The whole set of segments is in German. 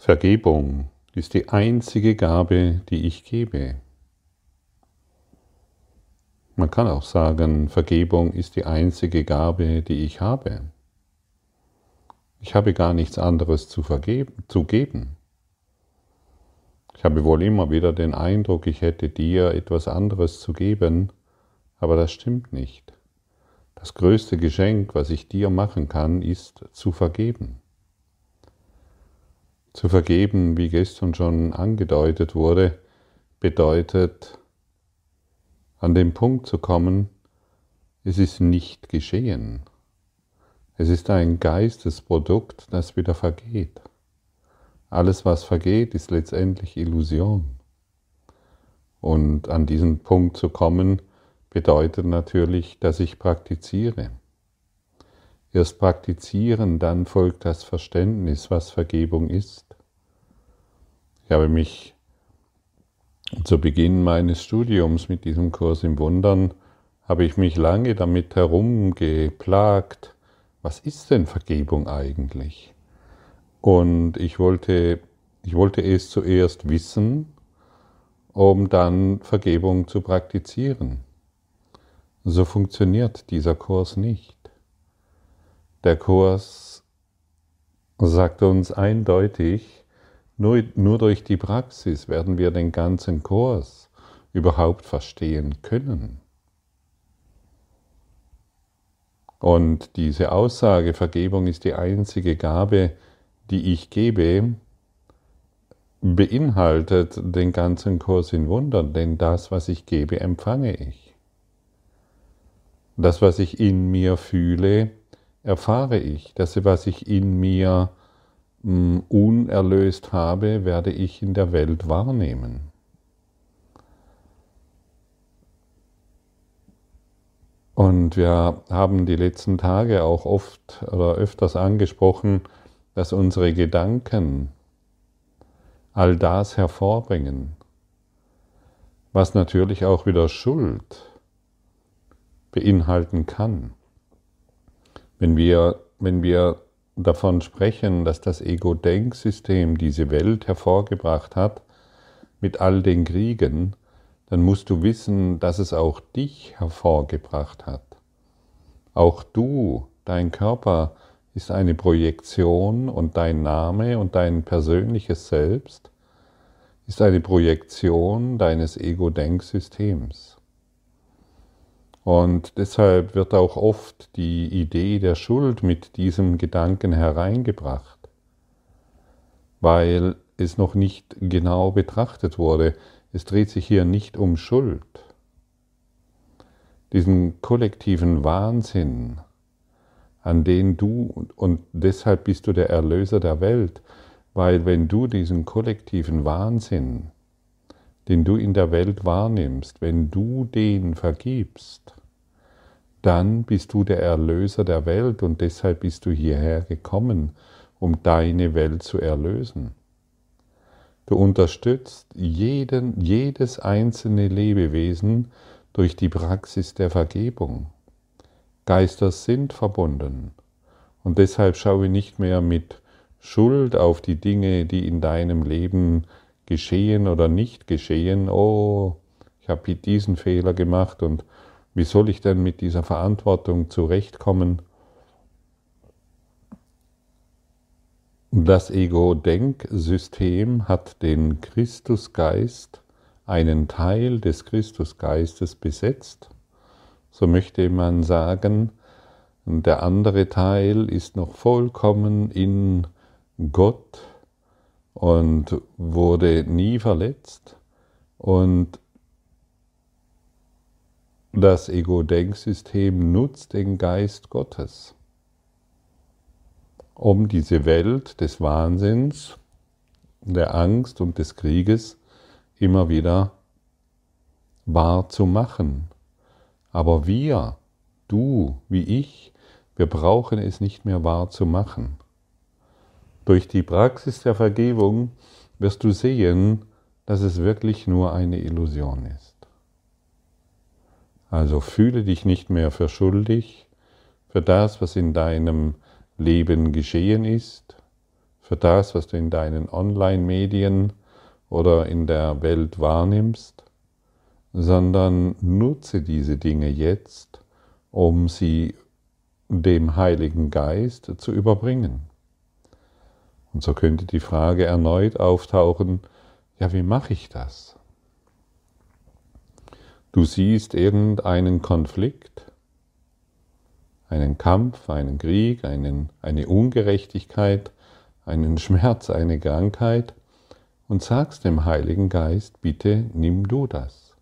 Vergebung ist die einzige Gabe, die ich gebe. Man kann auch sagen, Vergebung ist die einzige Gabe, die ich habe. Ich habe gar nichts anderes zu, vergeben, zu geben. Ich habe wohl immer wieder den Eindruck, ich hätte dir etwas anderes zu geben, aber das stimmt nicht. Das größte Geschenk, was ich dir machen kann, ist zu vergeben. Zu vergeben, wie gestern schon angedeutet wurde, bedeutet an den Punkt zu kommen, es ist nicht geschehen. Es ist ein Geistesprodukt, das wieder vergeht. Alles, was vergeht, ist letztendlich Illusion. Und an diesen Punkt zu kommen, bedeutet natürlich, dass ich praktiziere. Erst praktizieren, dann folgt das Verständnis, was Vergebung ist. Ich habe mich zu Beginn meines Studiums mit diesem Kurs im Wundern, habe ich mich lange damit herumgeplagt, was ist denn Vergebung eigentlich? Und ich wollte, ich wollte es zuerst wissen, um dann Vergebung zu praktizieren. So funktioniert dieser Kurs nicht. Der Kurs sagt uns eindeutig, nur, nur durch die Praxis werden wir den ganzen Kurs überhaupt verstehen können. Und diese Aussage, Vergebung ist die einzige Gabe, die ich gebe, beinhaltet den ganzen Kurs in Wundern, denn das, was ich gebe, empfange ich. Das, was ich in mir fühle, erfahre ich. Das, was ich in mir unerlöst habe, werde ich in der Welt wahrnehmen. Und wir haben die letzten Tage auch oft oder öfters angesprochen, dass unsere Gedanken all das hervorbringen, was natürlich auch wieder Schuld beinhalten kann. Wenn wir, wenn wir davon sprechen, dass das Ego-Denksystem diese Welt hervorgebracht hat, mit all den Kriegen, dann musst du wissen, dass es auch dich hervorgebracht hat. Auch du, dein Körper ist eine Projektion und dein Name und dein persönliches Selbst ist eine Projektion deines Ego-Denksystems. Und deshalb wird auch oft die Idee der Schuld mit diesem Gedanken hereingebracht, weil es noch nicht genau betrachtet wurde. Es dreht sich hier nicht um Schuld. Diesen kollektiven Wahnsinn, an den du, und deshalb bist du der Erlöser der Welt, weil wenn du diesen kollektiven Wahnsinn, den du in der Welt wahrnimmst, wenn du den vergibst, dann bist du der Erlöser der Welt und deshalb bist du hierher gekommen, um deine Welt zu erlösen. Du unterstützt jeden, jedes einzelne Lebewesen durch die Praxis der Vergebung. Geister sind verbunden und deshalb schaue nicht mehr mit Schuld auf die Dinge, die in deinem Leben geschehen oder nicht geschehen. Oh, ich habe diesen Fehler gemacht und wie soll ich denn mit dieser Verantwortung zurechtkommen? Das Ego-Denksystem hat den Christusgeist, einen Teil des Christusgeistes besetzt. So möchte man sagen, der andere Teil ist noch vollkommen in Gott und wurde nie verletzt und das Ego-Denksystem nutzt den Geist Gottes, um diese Welt des Wahnsinns, der Angst und des Krieges immer wieder wahr zu machen. Aber wir, du wie ich, wir brauchen es nicht mehr wahr zu machen. Durch die Praxis der Vergebung wirst du sehen, dass es wirklich nur eine Illusion ist. Also fühle dich nicht mehr für schuldig für das, was in deinem Leben geschehen ist, für das, was du in deinen Online-Medien oder in der Welt wahrnimmst, sondern nutze diese Dinge jetzt, um sie dem Heiligen Geist zu überbringen. Und so könnte die Frage erneut auftauchen, ja, wie mache ich das? Du siehst irgendeinen Konflikt, einen Kampf, einen Krieg, einen, eine Ungerechtigkeit, einen Schmerz, eine Krankheit und sagst dem Heiligen Geist, bitte nimm du das.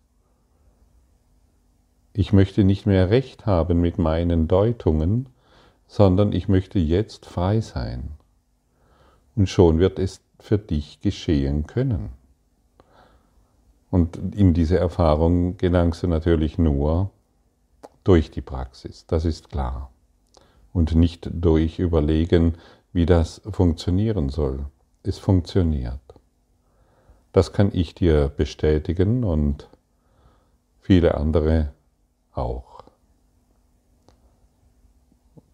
Ich möchte nicht mehr recht haben mit meinen Deutungen, sondern ich möchte jetzt frei sein. Und schon wird es für dich geschehen können. Und in diese Erfahrung gelangst du natürlich nur durch die Praxis, das ist klar. Und nicht durch Überlegen, wie das funktionieren soll. Es funktioniert. Das kann ich dir bestätigen und viele andere auch.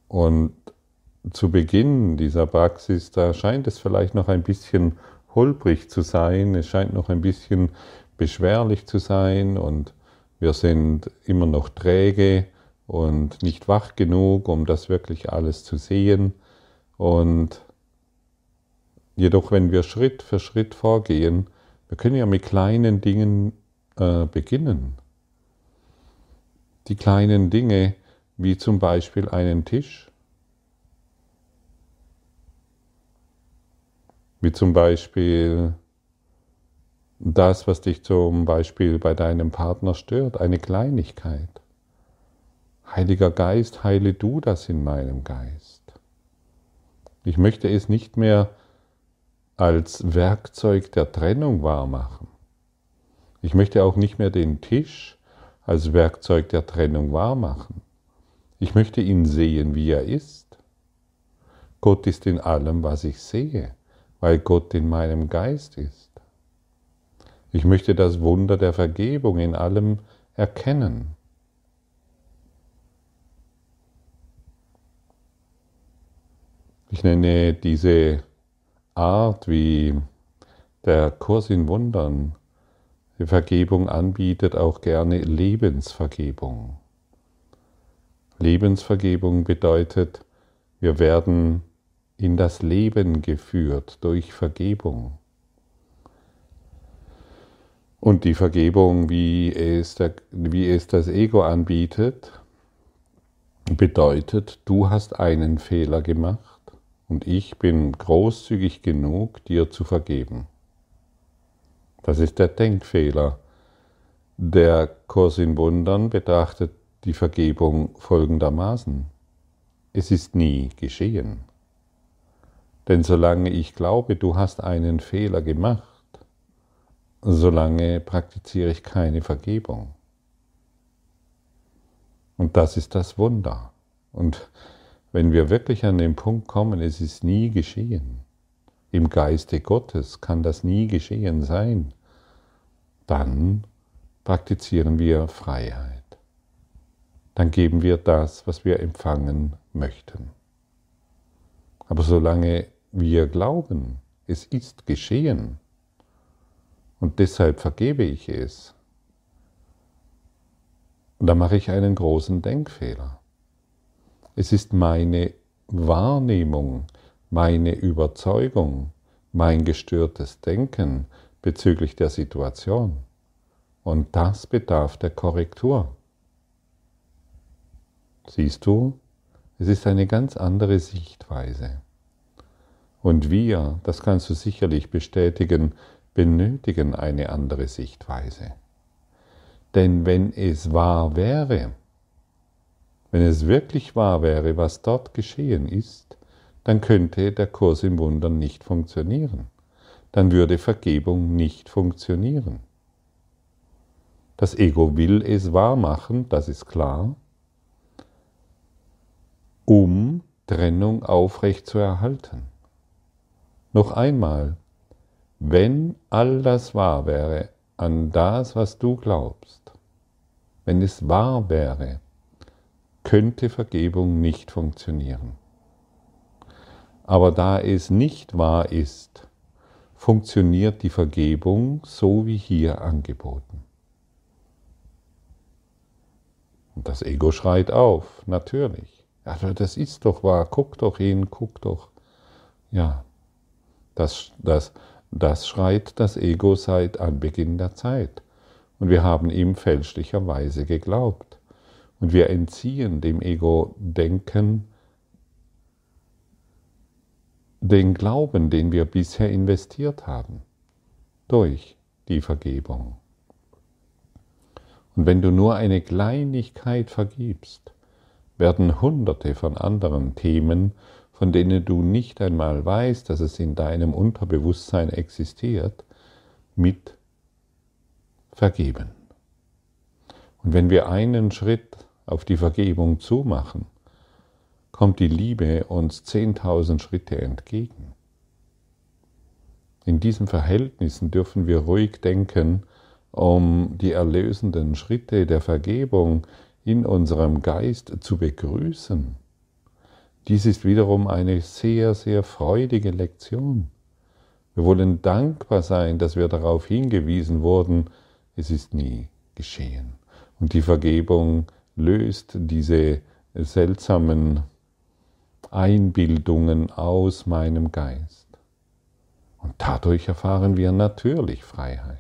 Und zu Beginn dieser Praxis, da scheint es vielleicht noch ein bisschen holprig zu sein, es scheint noch ein bisschen beschwerlich zu sein und wir sind immer noch träge und nicht wach genug, um das wirklich alles zu sehen. Und jedoch, wenn wir Schritt für Schritt vorgehen, wir können ja mit kleinen Dingen äh, beginnen. Die kleinen Dinge, wie zum Beispiel einen Tisch, wie zum Beispiel das, was dich zum Beispiel bei deinem Partner stört, eine Kleinigkeit. Heiliger Geist, heile du das in meinem Geist. Ich möchte es nicht mehr als Werkzeug der Trennung wahrmachen. Ich möchte auch nicht mehr den Tisch als Werkzeug der Trennung wahrmachen. Ich möchte ihn sehen, wie er ist. Gott ist in allem, was ich sehe, weil Gott in meinem Geist ist. Ich möchte das Wunder der Vergebung in allem erkennen. Ich nenne diese Art, wie der Kurs in Wundern die Vergebung anbietet, auch gerne Lebensvergebung. Lebensvergebung bedeutet, wir werden in das Leben geführt durch Vergebung. Und die Vergebung, wie es, der, wie es das Ego anbietet, bedeutet, du hast einen Fehler gemacht und ich bin großzügig genug, dir zu vergeben. Das ist der Denkfehler. Der Kurs in Wundern betrachtet die Vergebung folgendermaßen. Es ist nie geschehen. Denn solange ich glaube, du hast einen Fehler gemacht, solange praktiziere ich keine Vergebung. Und das ist das Wunder. Und wenn wir wirklich an den Punkt kommen, es ist nie geschehen, im Geiste Gottes kann das nie geschehen sein, dann praktizieren wir Freiheit. Dann geben wir das, was wir empfangen möchten. Aber solange wir glauben, es ist geschehen, und deshalb vergebe ich es. Und da mache ich einen großen Denkfehler. Es ist meine Wahrnehmung, meine Überzeugung, mein gestörtes Denken bezüglich der Situation. Und das bedarf der Korrektur. Siehst du, es ist eine ganz andere Sichtweise. Und wir, das kannst du sicherlich bestätigen, benötigen eine andere Sichtweise. Denn wenn es wahr wäre, wenn es wirklich wahr wäre, was dort geschehen ist, dann könnte der Kurs im Wundern nicht funktionieren. Dann würde Vergebung nicht funktionieren. Das Ego will es wahr machen, das ist klar, um Trennung aufrecht zu erhalten. Noch einmal, wenn all das wahr wäre an das, was du glaubst, wenn es wahr wäre, könnte Vergebung nicht funktionieren. Aber da es nicht wahr ist, funktioniert die Vergebung so wie hier angeboten. Und das Ego schreit auf, natürlich. Ja, das ist doch wahr, guck doch hin, guck doch. Ja, das, das, das schreit das Ego seit Anbeginn der Zeit. Und wir haben ihm fälschlicherweise geglaubt. Und wir entziehen dem Ego-Denken den Glauben, den wir bisher investiert haben, durch die Vergebung. Und wenn du nur eine Kleinigkeit vergibst, werden hunderte von anderen Themen, von denen du nicht einmal weißt, dass es in deinem Unterbewusstsein existiert, mit vergeben. Und wenn wir einen Schritt auf die Vergebung zumachen, kommt die Liebe uns zehntausend Schritte entgegen. In diesen Verhältnissen dürfen wir ruhig denken, um die erlösenden Schritte der Vergebung in unserem Geist zu begrüßen. Dies ist wiederum eine sehr, sehr freudige Lektion. Wir wollen dankbar sein, dass wir darauf hingewiesen wurden, es ist nie geschehen. Und die Vergebung löst diese seltsamen Einbildungen aus meinem Geist. Und dadurch erfahren wir natürlich Freiheit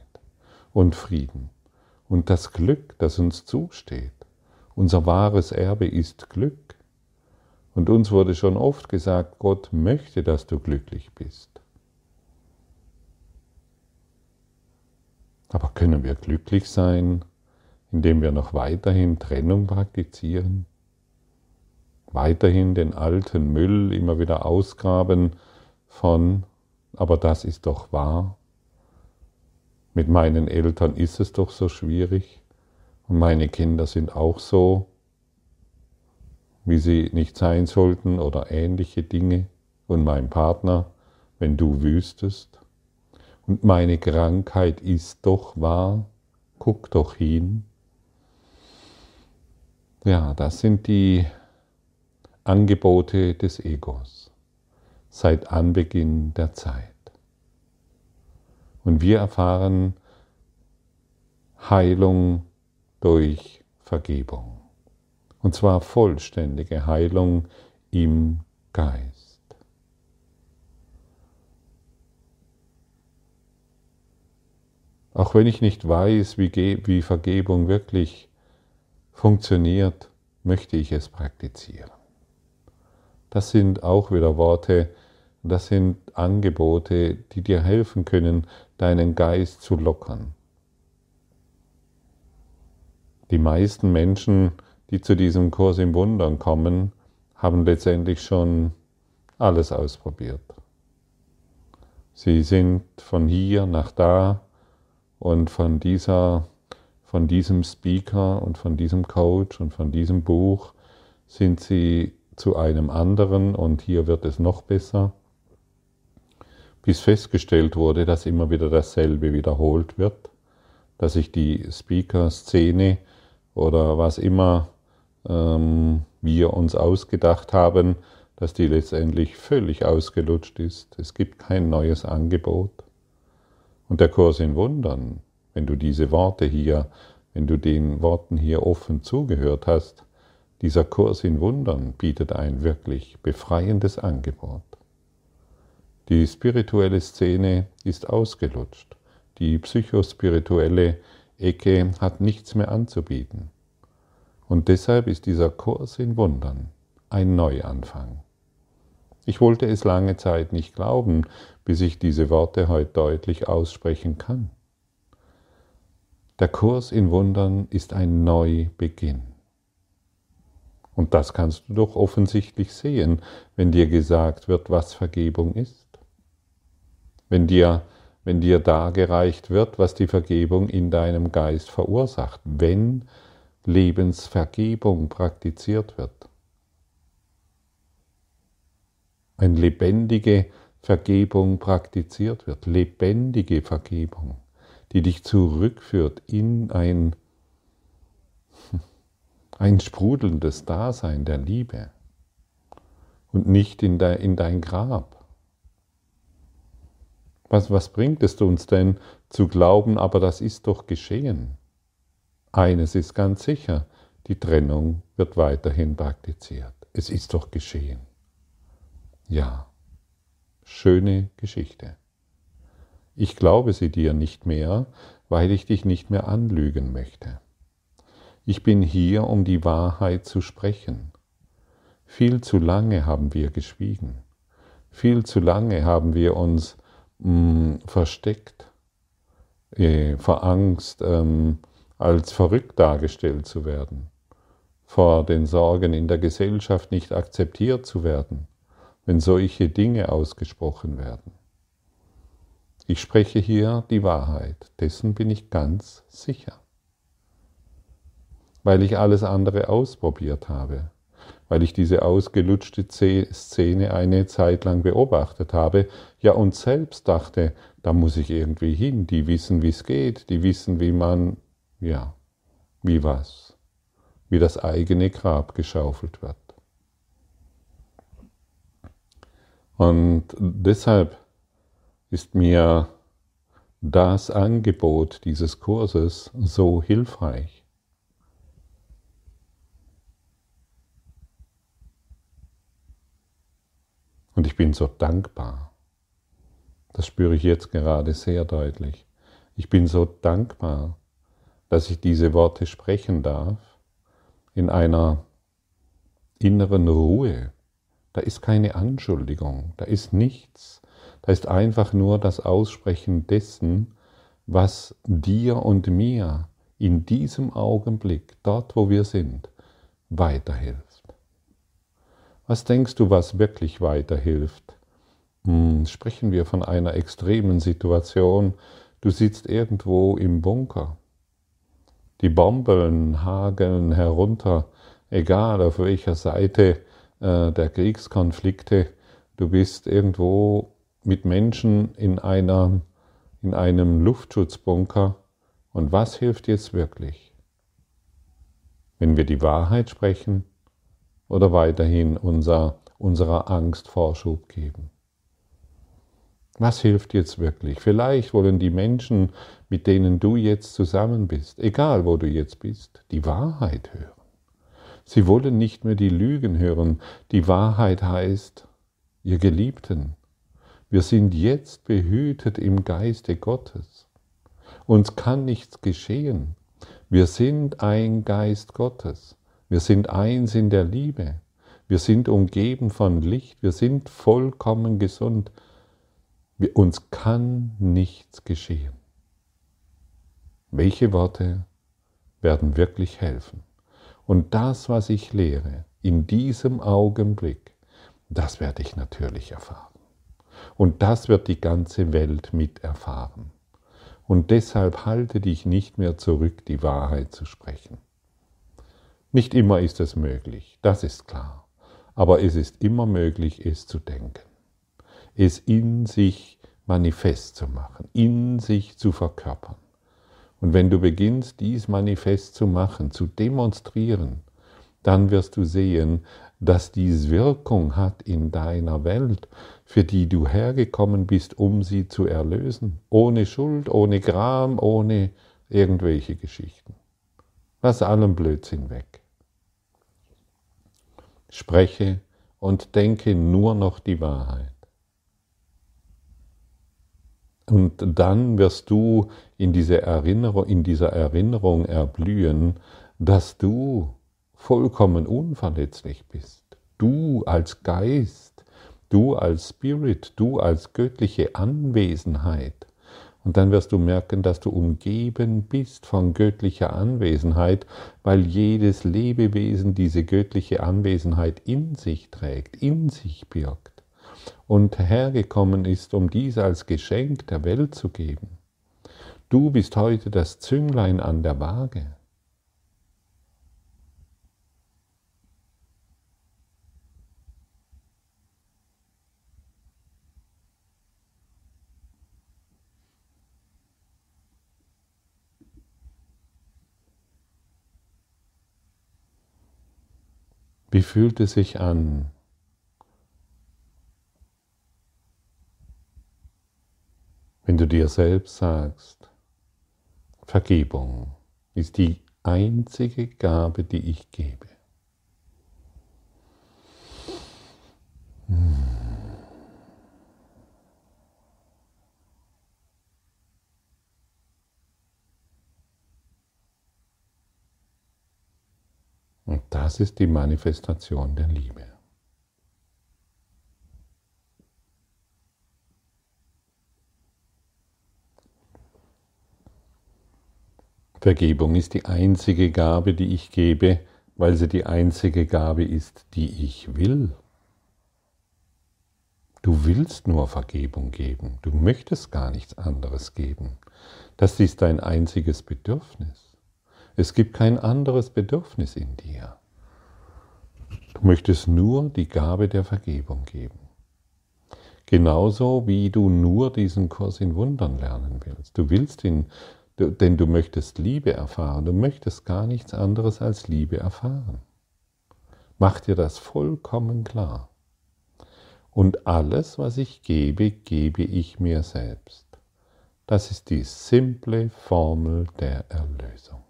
und Frieden und das Glück, das uns zusteht. Unser wahres Erbe ist Glück. Und uns wurde schon oft gesagt, Gott möchte, dass du glücklich bist. Aber können wir glücklich sein, indem wir noch weiterhin Trennung praktizieren? weiterhin den alten Müll immer wieder ausgraben von, aber das ist doch wahr. Mit meinen Eltern ist es doch so schwierig und meine Kinder sind auch so, wie sie nicht sein sollten oder ähnliche Dinge und mein Partner, wenn du wüsstest. Und meine Krankheit ist doch wahr, guck doch hin. Ja, das sind die Angebote des Egos seit Anbeginn der Zeit. Und wir erfahren Heilung durch Vergebung. Und zwar vollständige Heilung im Geist. Auch wenn ich nicht weiß, wie, wie Vergebung wirklich funktioniert, möchte ich es praktizieren. Das sind auch wieder Worte, das sind Angebote, die dir helfen können, deinen Geist zu lockern. Die meisten Menschen, die zu diesem Kurs im Wundern kommen, haben letztendlich schon alles ausprobiert. Sie sind von hier nach da und von dieser von diesem Speaker und von diesem Coach und von diesem Buch sind sie zu einem anderen und hier wird es noch besser, bis festgestellt wurde, dass immer wieder dasselbe wiederholt wird, dass sich die Speaker-Szene oder was immer ähm, wir uns ausgedacht haben, dass die letztendlich völlig ausgelutscht ist. Es gibt kein neues Angebot. Und der Kurs in Wundern, wenn du diese Worte hier, wenn du den Worten hier offen zugehört hast, dieser Kurs in Wundern bietet ein wirklich befreiendes Angebot. Die spirituelle Szene ist ausgelutscht. Die psychospirituelle Ecke hat nichts mehr anzubieten. Und deshalb ist dieser Kurs in Wundern ein Neuanfang. Ich wollte es lange Zeit nicht glauben, bis ich diese Worte heute deutlich aussprechen kann. Der Kurs in Wundern ist ein Neubeginn. Und das kannst du doch offensichtlich sehen, wenn dir gesagt wird, was Vergebung ist. Wenn dir, wenn dir dargereicht wird, was die Vergebung in deinem Geist verursacht, wenn Lebensvergebung praktiziert wird. Eine lebendige Vergebung praktiziert wird, lebendige Vergebung, die dich zurückführt in ein ein sprudelndes Dasein der Liebe. und nicht in dein, in dein Grab. Was, was bringt es uns denn zu glauben, aber das ist doch geschehen? Eines ist ganz sicher, die Trennung wird weiterhin praktiziert. Es ist doch geschehen. Ja, schöne Geschichte. Ich glaube sie dir nicht mehr, weil ich dich nicht mehr anlügen möchte. Ich bin hier, um die Wahrheit zu sprechen. Viel zu lange haben wir geschwiegen. Viel zu lange haben wir uns mh, mm, versteckt, äh, vor Angst, ähm, als verrückt dargestellt zu werden, vor den Sorgen in der Gesellschaft nicht akzeptiert zu werden, wenn solche Dinge ausgesprochen werden. Ich spreche hier die Wahrheit, dessen bin ich ganz sicher, weil ich alles andere ausprobiert habe, weil ich diese ausgelutschte Szene eine Zeit lang beobachtet habe, ja und selbst dachte, da muss ich irgendwie hin, die wissen, wie es geht, die wissen, wie man, ja, wie was, wie das eigene Grab geschaufelt wird. Und deshalb ist mir das Angebot dieses Kurses so hilfreich. Und ich bin so dankbar. Das spüre ich jetzt gerade sehr deutlich. Ich bin so dankbar, dass ich diese Worte sprechen darf in einer inneren Ruhe. Da ist keine Anschuldigung, da ist nichts, da ist einfach nur das Aussprechen dessen, was dir und mir in diesem Augenblick, dort wo wir sind, weiterhilft. Was denkst du, was wirklich weiterhilft? Hm, sprechen wir von einer extremen Situation. Du sitzt irgendwo im Bunker. Die Bomben hageln herunter, egal auf welcher Seite äh, der Kriegskonflikte. Du bist irgendwo mit Menschen in, einer, in einem Luftschutzbunker. Und was hilft jetzt wirklich? Wenn wir die Wahrheit sprechen oder weiterhin unser, unserer Angst Vorschub geben? Was hilft jetzt wirklich? Vielleicht wollen die Menschen, mit denen du jetzt zusammen bist, egal wo du jetzt bist, die Wahrheit hören. Sie wollen nicht mehr die Lügen hören. Die Wahrheit heißt, ihr Geliebten, wir sind jetzt behütet im Geiste Gottes. Uns kann nichts geschehen. Wir sind ein Geist Gottes. Wir sind eins in der Liebe. Wir sind umgeben von Licht. Wir sind vollkommen gesund. Wir, uns kann nichts geschehen. Welche Worte werden wirklich helfen? Und das, was ich lehre, in diesem Augenblick, das werde ich natürlich erfahren. Und das wird die ganze Welt miterfahren. Und deshalb halte dich nicht mehr zurück, die Wahrheit zu sprechen. Nicht immer ist es möglich, das ist klar. Aber es ist immer möglich, es zu denken. Es in sich manifest zu machen, in sich zu verkörpern. Und wenn du beginnst, dies manifest zu machen, zu demonstrieren, dann wirst du sehen, dass dies Wirkung hat in deiner Welt, für die du hergekommen bist, um sie zu erlösen. Ohne Schuld, ohne Gram, ohne irgendwelche Geschichten. Lass allen Blödsinn weg. Spreche und denke nur noch die Wahrheit. Und dann wirst du in, diese Erinnerung, in dieser Erinnerung erblühen, dass du vollkommen unverletzlich bist. Du als Geist, du als Spirit, du als göttliche Anwesenheit. Und dann wirst du merken, dass du umgeben bist von göttlicher Anwesenheit, weil jedes Lebewesen diese göttliche Anwesenheit in sich trägt, in sich birgt und hergekommen ist, um dies als Geschenk der Welt zu geben. Du bist heute das Zünglein an der Waage. Wie fühlt es sich an, du dir selbst sagst, Vergebung ist die einzige Gabe, die ich gebe. Hm. Und das ist die Manifestation der Liebe. Vergebung ist die einzige Gabe, die ich gebe, weil sie die einzige Gabe ist, die ich will. Du willst nur Vergebung geben, du möchtest gar nichts anderes geben. Das ist dein einziges Bedürfnis. Es gibt kein anderes Bedürfnis in dir. Du möchtest nur die Gabe der Vergebung geben. Genauso wie du nur diesen Kurs in Wundern lernen willst. Du willst ihn denn du möchtest Liebe erfahren, du möchtest gar nichts anderes als Liebe erfahren. Mach dir das vollkommen klar. Und alles, was ich gebe, gebe ich mir selbst. Das ist die simple Formel der Erlösung.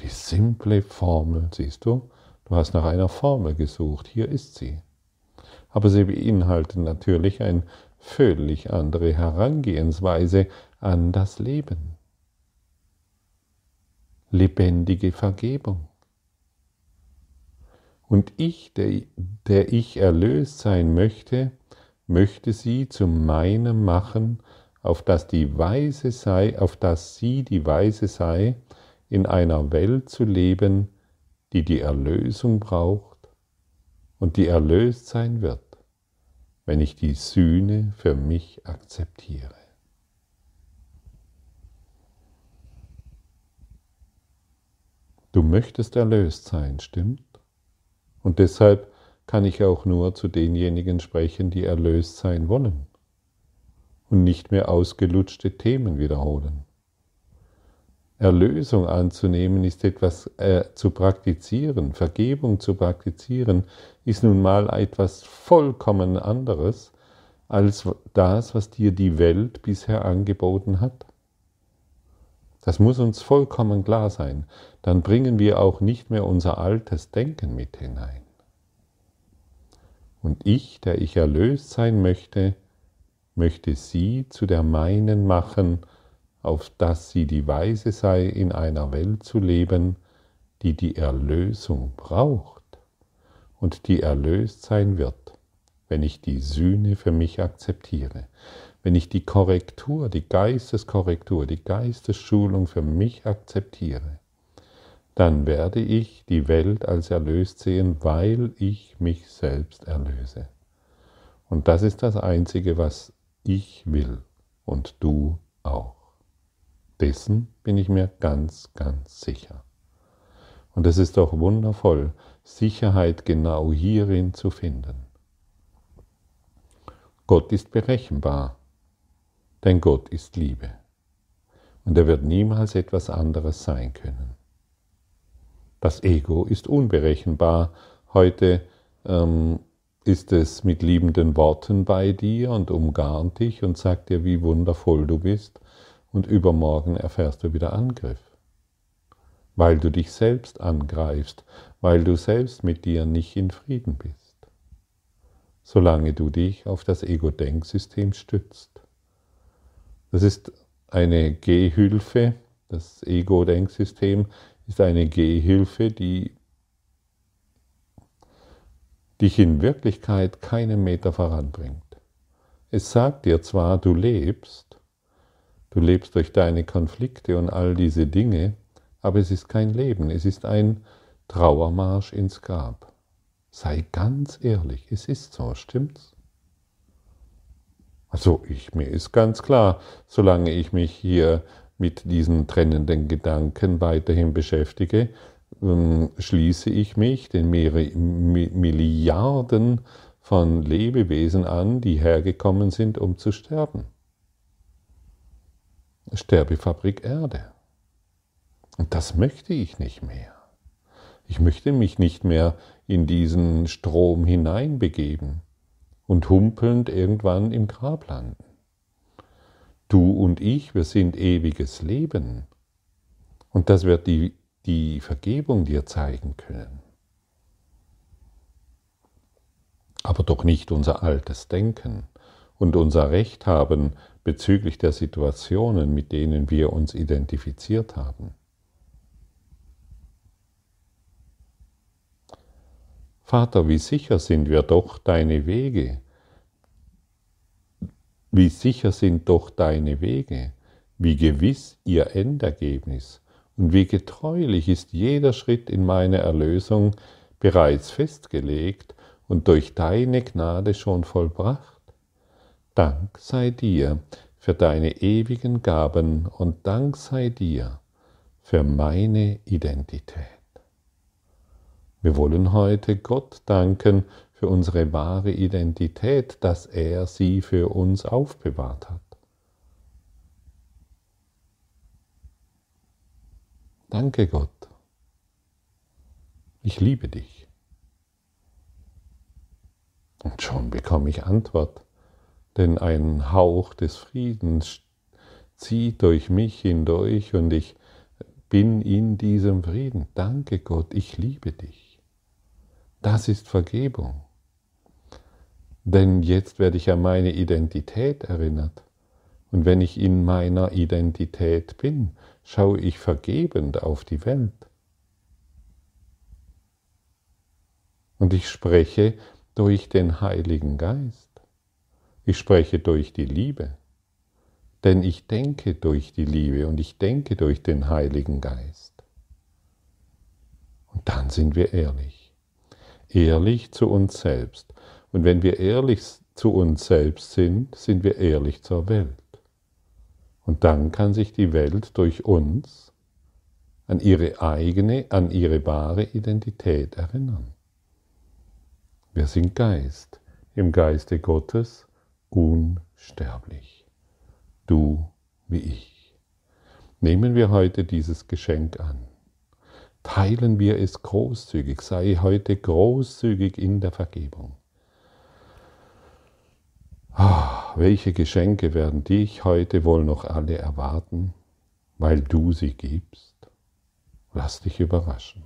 Die simple Formel, siehst du, du hast nach einer Formel gesucht, hier ist sie. Aber sie beinhaltet natürlich eine völlig andere Herangehensweise an das Leben. Lebendige Vergebung. Und ich, der, der ich erlöst sein möchte, möchte sie zu meinem machen, auf dass die Weise sei, auf dass sie die Weise sei, in einer Welt zu leben, die die Erlösung braucht und die erlöst sein wird, wenn ich die Sühne für mich akzeptiere. Du möchtest erlöst sein, stimmt? Und deshalb kann ich auch nur zu denjenigen sprechen, die erlöst sein wollen und nicht mehr ausgelutschte Themen wiederholen. Erlösung anzunehmen ist etwas äh, zu praktizieren, Vergebung zu praktizieren ist nun mal etwas vollkommen anderes als das, was dir die Welt bisher angeboten hat. Das muss uns vollkommen klar sein. Dann bringen wir auch nicht mehr unser altes Denken mit hinein. Und ich, der ich erlöst sein möchte, möchte sie zu der meinen machen, auf dass sie die Weise sei, in einer Welt zu leben, die die Erlösung braucht und die erlöst sein wird, wenn ich die Sühne für mich akzeptiere, wenn ich die Korrektur, die Geisteskorrektur, die Geistesschulung für mich akzeptiere, dann werde ich die Welt als erlöst sehen, weil ich mich selbst erlöse. Und das ist das Einzige, was ich will und du auch. Dessen bin ich mir ganz, ganz sicher. Und es ist doch wundervoll, Sicherheit genau hierin zu finden. Gott ist berechenbar denn Gott ist Liebe. Und er wird niemals etwas anderes sein können. Das Ego ist unberechenbar. Heute ähm, ist es mit liebenden Worten bei dir und umgarnt dich und sagt dir, wie wundervoll du bist. Und übermorgen erfährst du wieder Angriff. Weil du dich selbst angreifst, weil du selbst mit dir nicht in Frieden bist. Solange du dich auf das Ego-Denksystem stützt. Das ist eine Gehhilfe, das Ego-Denksystem ist eine Gehhilfe, die dich in Wirklichkeit keinen Meter voranbringt. Es sagt dir zwar, du lebst, du lebst durch deine Konflikte und all diese Dinge, aber es ist kein Leben, es ist ein Trauermarsch ins Grab. Sei ganz ehrlich, es ist so, stimmt's? Also ich, mir ist ganz klar, solange ich mich hier mit diesen trennenden Gedanken weiterhin beschäftige, ähm, schließe ich mich den Milliarden von Lebewesen an, die hergekommen sind, um zu sterben. Sterbefabrik Erde. Und das möchte ich nicht mehr. Ich möchte mich nicht mehr in diesen Strom hineinbegeben und humpelnd irgendwann im Grab landen. Du und ich, wir sind ewiges Leben. Und das wird die, die Vergebung dir zeigen können. Aber doch nicht unser altes Denken und unser Recht haben bezüglich der Situationen, mit denen wir uns identifiziert haben. Vater, wie sicher sind wir doch deine Wege, wie sicher sind doch deine Wege, wie gewiss ihr Endergebnis und wie getreulich ist jeder Schritt in meiner Erlösung bereits festgelegt und durch deine Gnade schon vollbracht. Dank sei dir für deine ewigen Gaben und Dank sei dir für meine Identität. Wir wollen heute Gott danken für unsere wahre Identität, dass er sie für uns aufbewahrt hat. Danke Gott. Ich liebe dich. Und schon bekomme ich Antwort, denn ein Hauch des Friedens zieht durch mich hindurch und ich bin in diesem Frieden. Danke Gott, ich liebe dich. Das ist Vergebung. Denn jetzt werde ich an meine Identität erinnert. Und wenn ich in meiner Identität bin, schaue ich vergebend auf die Welt. Und ich spreche durch den Heiligen Geist. Ich spreche durch die Liebe. Denn ich denke durch die Liebe und ich denke durch den Heiligen Geist. Und dann sind wir ehrlich ehrlich zu uns selbst. Und wenn wir ehrlich zu uns selbst sind, sind wir ehrlich zur Welt. Und dann kann sich die Welt durch uns an ihre eigene, an ihre wahre Identität erinnern. Wir sind Geist, im Geiste Gottes unsterblich. Du wie ich. Nehmen wir heute dieses Geschenk an. Teilen wir es großzügig, sei heute großzügig in der Vergebung. Ah, welche Geschenke werden dich heute wohl noch alle erwarten, weil du sie gibst? Lass dich überraschen.